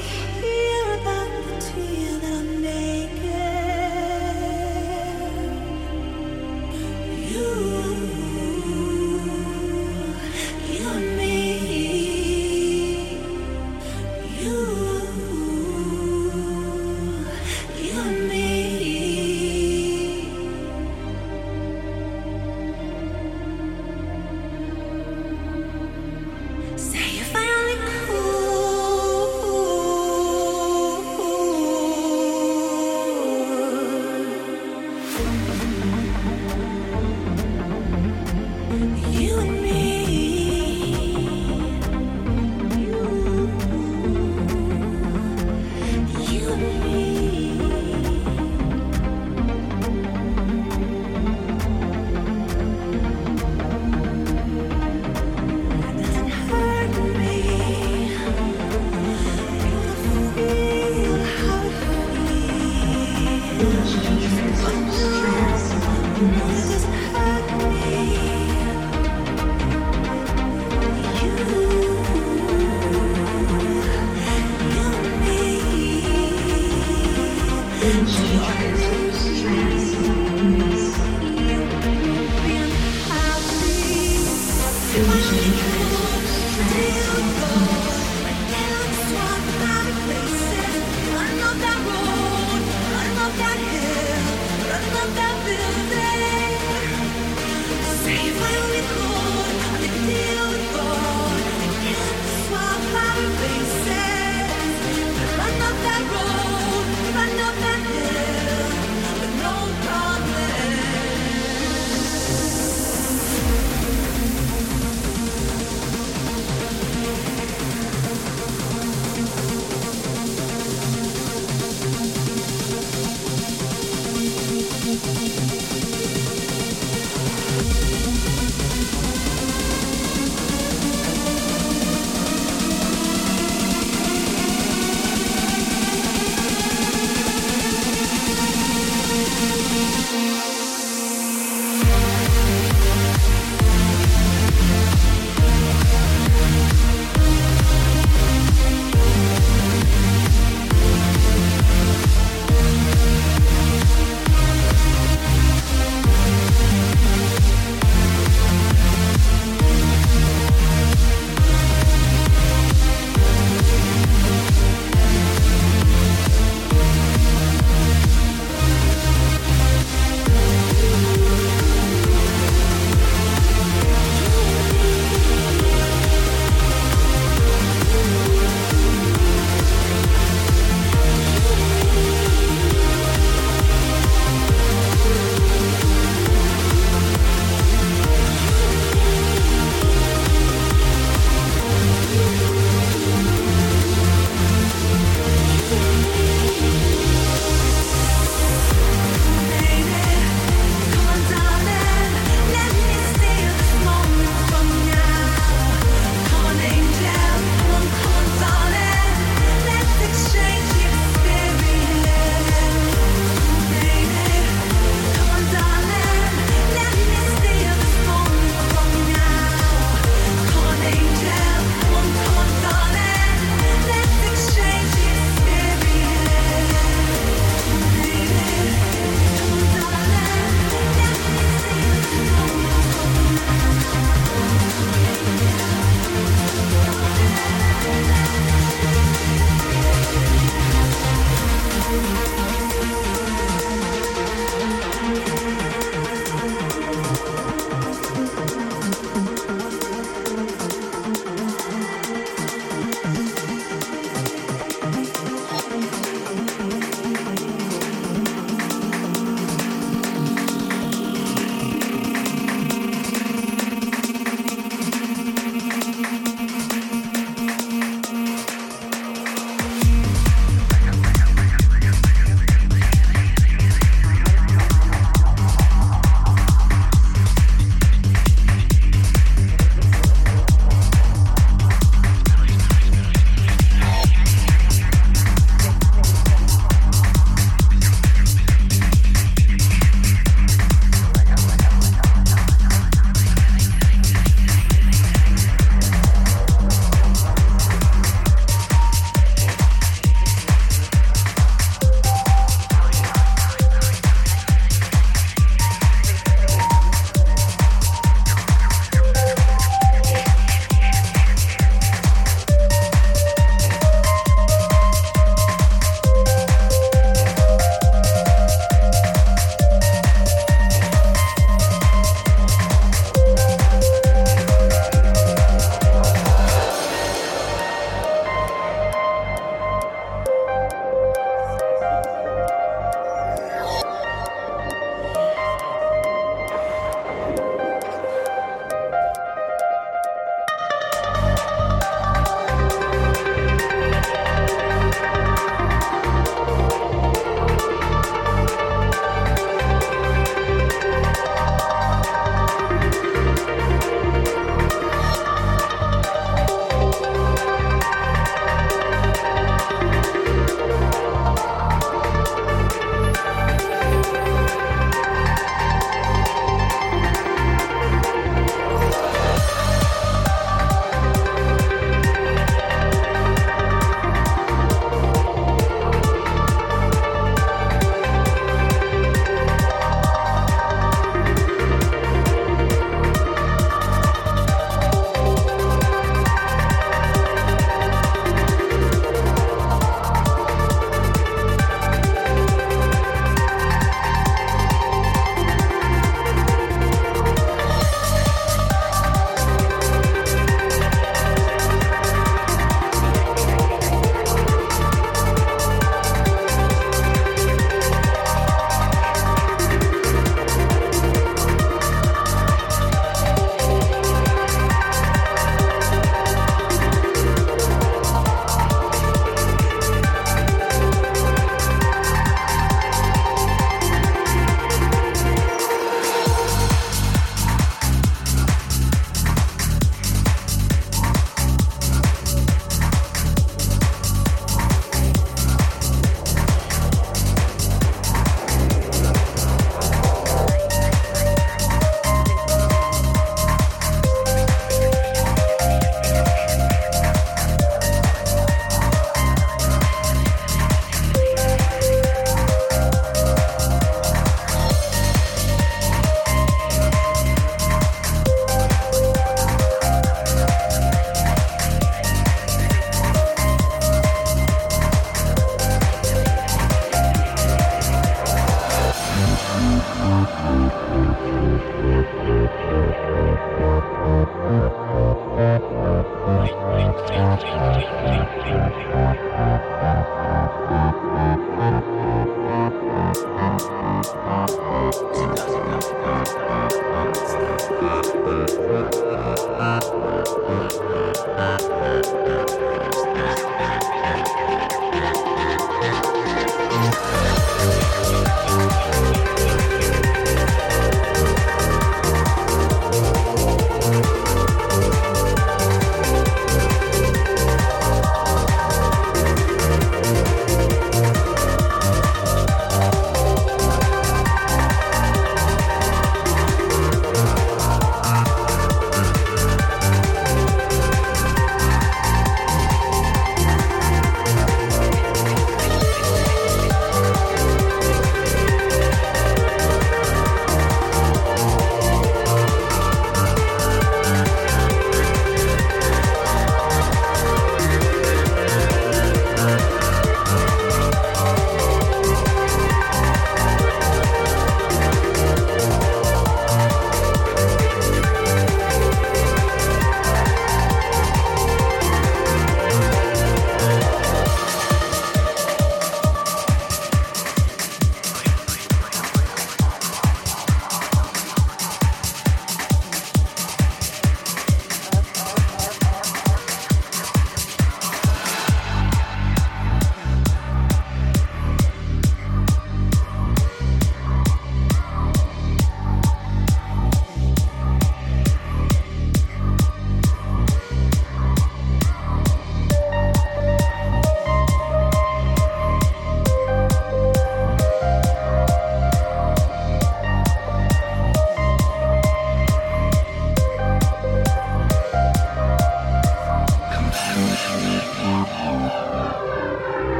here.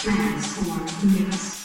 Transform.